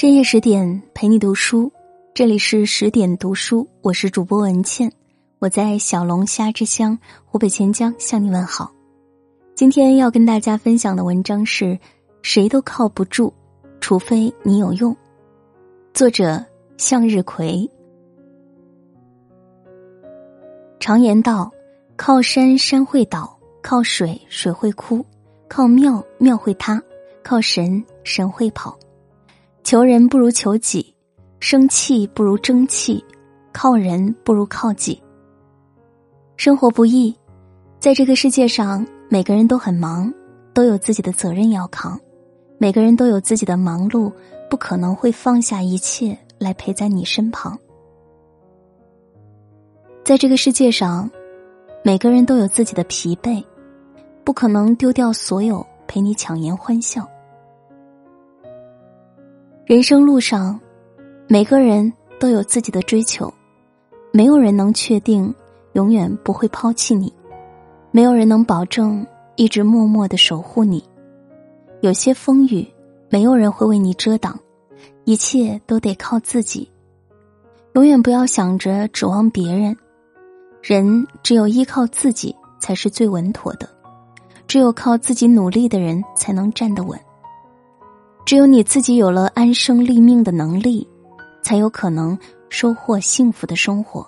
深夜十点陪你读书，这里是十点读书，我是主播文倩，我在小龙虾之乡湖北潜江向你问好。今天要跟大家分享的文章是：谁都靠不住，除非你有用。作者向日葵。常言道：靠山山会倒，靠水水会枯，靠庙庙会塌，靠神神会跑。求人不如求己，生气不如争气，靠人不如靠己。生活不易，在这个世界上，每个人都很忙，都有自己的责任要扛，每个人都有自己的忙碌，不可能会放下一切来陪在你身旁。在这个世界上，每个人都有自己的疲惫，不可能丢掉所有陪你强颜欢笑。人生路上，每个人都有自己的追求，没有人能确定永远不会抛弃你，没有人能保证一直默默的守护你。有些风雨，没有人会为你遮挡，一切都得靠自己。永远不要想着指望别人，人只有依靠自己才是最稳妥的，只有靠自己努力的人才能站得稳。只有你自己有了安身立命的能力，才有可能收获幸福的生活。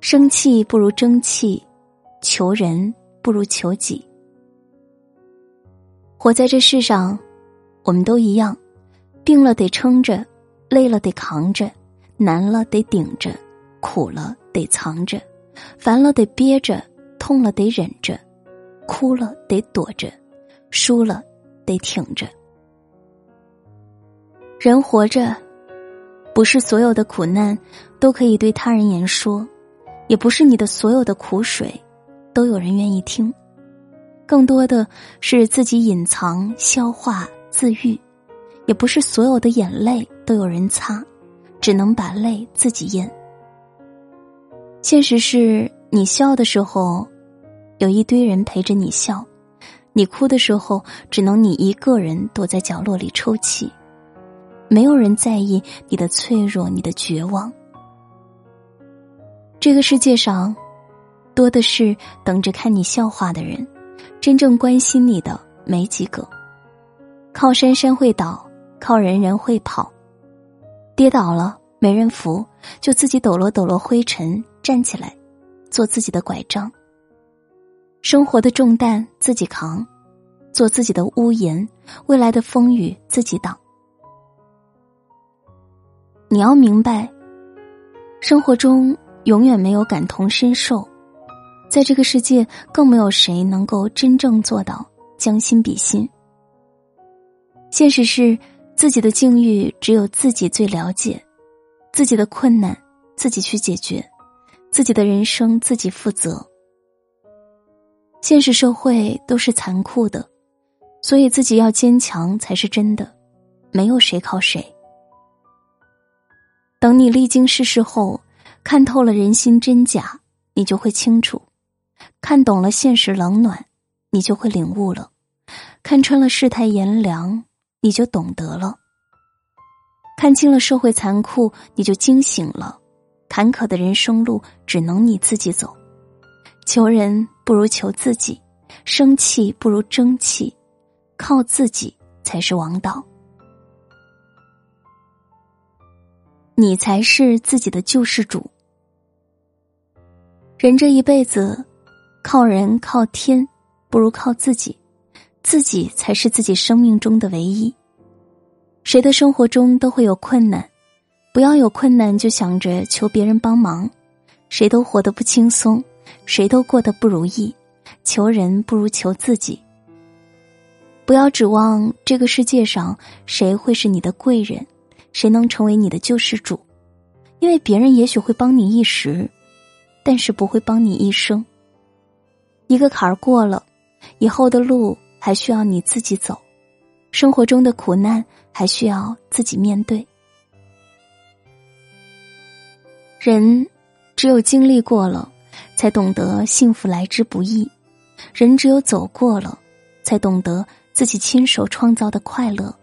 生气不如争气，求人不如求己。活在这世上，我们都一样，病了得撑着，累了得扛着，难了得顶着，苦了得藏着，烦了得憋着，痛了得忍着，哭了得躲着。输了，得挺着。人活着，不是所有的苦难都可以对他人言说，也不是你的所有的苦水都有人愿意听，更多的是自己隐藏、消化、自愈，也不是所有的眼泪都有人擦，只能把泪自己咽。现实是你笑的时候，有一堆人陪着你笑。你哭的时候，只能你一个人躲在角落里抽泣，没有人在意你的脆弱，你的绝望。这个世界上，多的是等着看你笑话的人，真正关心你的没几个。靠山山会倒，靠人人会跑，跌倒了没人扶，就自己抖落抖落灰尘，站起来，做自己的拐杖。生活的重担自己扛，做自己的屋檐，未来的风雨自己挡。你要明白，生活中永远没有感同身受，在这个世界更没有谁能够真正做到将心比心。现实是，自己的境遇只有自己最了解，自己的困难自己去解决，自己的人生自己负责。现实社会都是残酷的，所以自己要坚强才是真的，没有谁靠谁。等你历经世事后，看透了人心真假，你就会清楚；看懂了现实冷暖，你就会领悟了；看穿了世态炎凉，你就懂得了；看清了社会残酷，你就惊醒了。坎坷的人生路，只能你自己走。求人不如求自己，生气不如争气，靠自己才是王道。你才是自己的救世主。人这一辈子，靠人靠天不如靠自己，自己才是自己生命中的唯一。谁的生活中都会有困难，不要有困难就想着求别人帮忙，谁都活得不轻松。谁都过得不如意，求人不如求自己。不要指望这个世界上谁会是你的贵人，谁能成为你的救世主，因为别人也许会帮你一时，但是不会帮你一生。一个坎儿过了，以后的路还需要你自己走，生活中的苦难还需要自己面对。人只有经历过了。才懂得幸福来之不易，人只有走过了，才懂得自己亲手创造的快乐，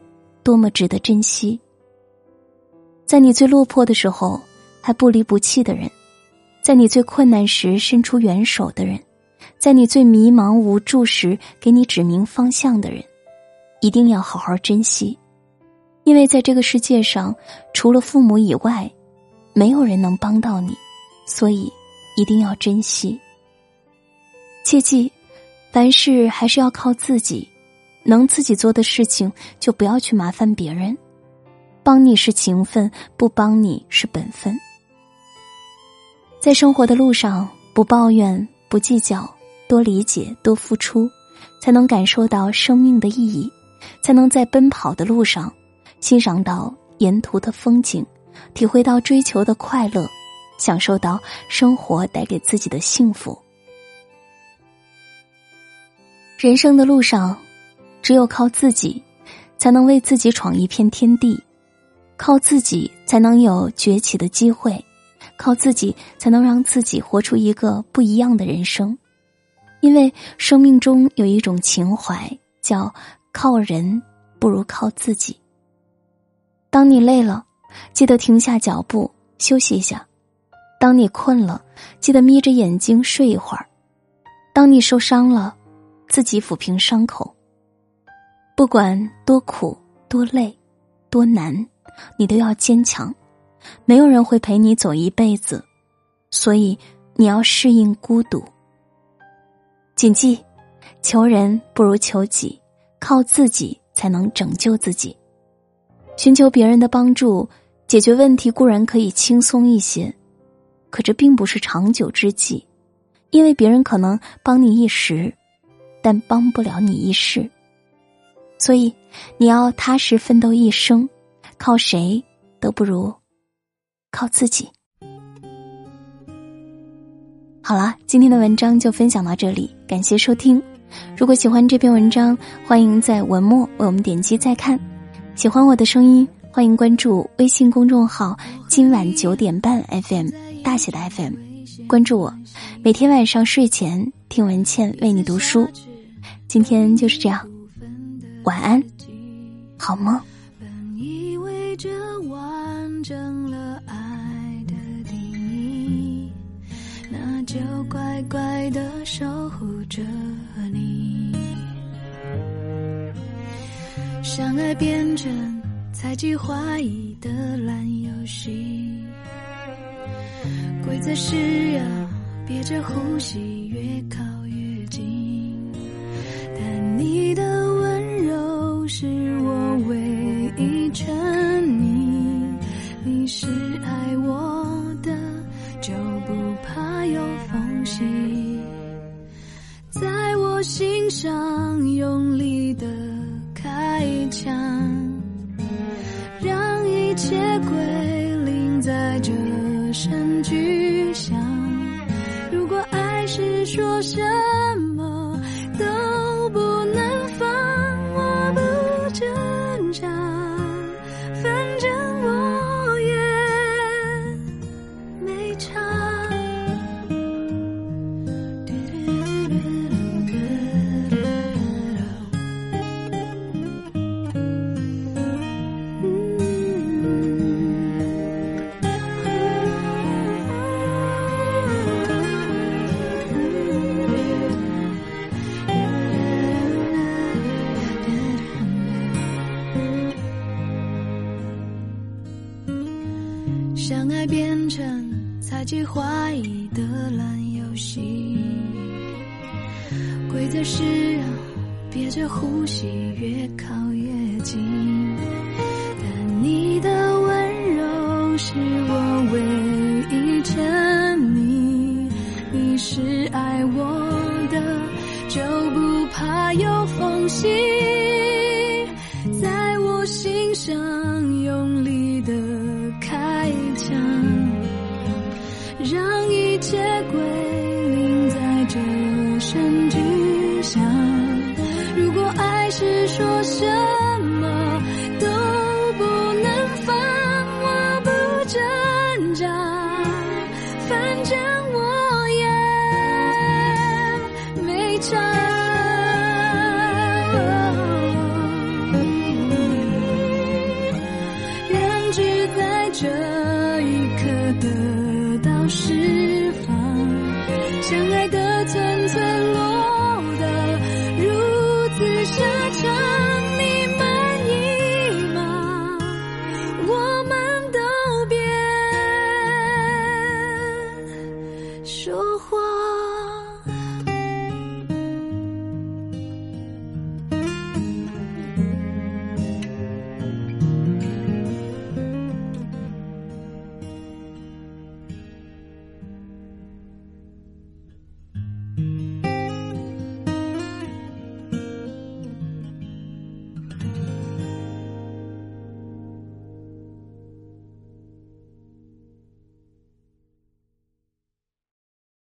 多么值得珍惜。在你最落魄的时候还不离不弃的人，在你最困难时伸出援手的人，在你最迷茫无助时给你指明方向的人，一定要好好珍惜，因为在这个世界上，除了父母以外，没有人能帮到你，所以一定要珍惜。切记，凡事还是要靠自己，能自己做的事情就不要去麻烦别人。帮你是情分，不帮你是本分。在生活的路上，不抱怨，不计较，多理解，多付出，才能感受到生命的意义，才能在奔跑的路上欣赏到沿途的风景，体会到追求的快乐，享受到生活带给自己的幸福。人生的路上，只有靠自己，才能为自己闯一片天地；靠自己才能有崛起的机会；靠自己才能让自己活出一个不一样的人生。因为生命中有一种情怀，叫靠人不如靠自己。当你累了，记得停下脚步休息一下；当你困了，记得眯着眼睛睡一会儿；当你受伤了。自己抚平伤口，不管多苦、多累、多难，你都要坚强。没有人会陪你走一辈子，所以你要适应孤独。谨记：求人不如求己，靠自己才能拯救自己。寻求别人的帮助，解决问题固然可以轻松一些，可这并不是长久之计，因为别人可能帮你一时。但帮不了你一世，所以你要踏实奋斗一生，靠谁都不如靠自己。好了，今天的文章就分享到这里，感谢收听。如果喜欢这篇文章，欢迎在文末为我们点击再看。喜欢我的声音，欢迎关注微信公众号“今晚九点半 FM” 大写的 FM，关注我，每天晚上睡前听文倩为你读书。今天就是这样，晚安，好梦。本以为这完整了爱的定义，那就乖乖的守护着你。相爱变成猜忌怀疑的烂游戏，规则是要憋着呼吸，越靠越近。但你的温柔是我唯一沉溺，你是爱我的，就不怕有缝隙，在我心上用力规则是憋着呼吸，越靠越近。但你的温柔是我唯一沉溺，你是爱我的，就不怕有缝隙，在我心上用力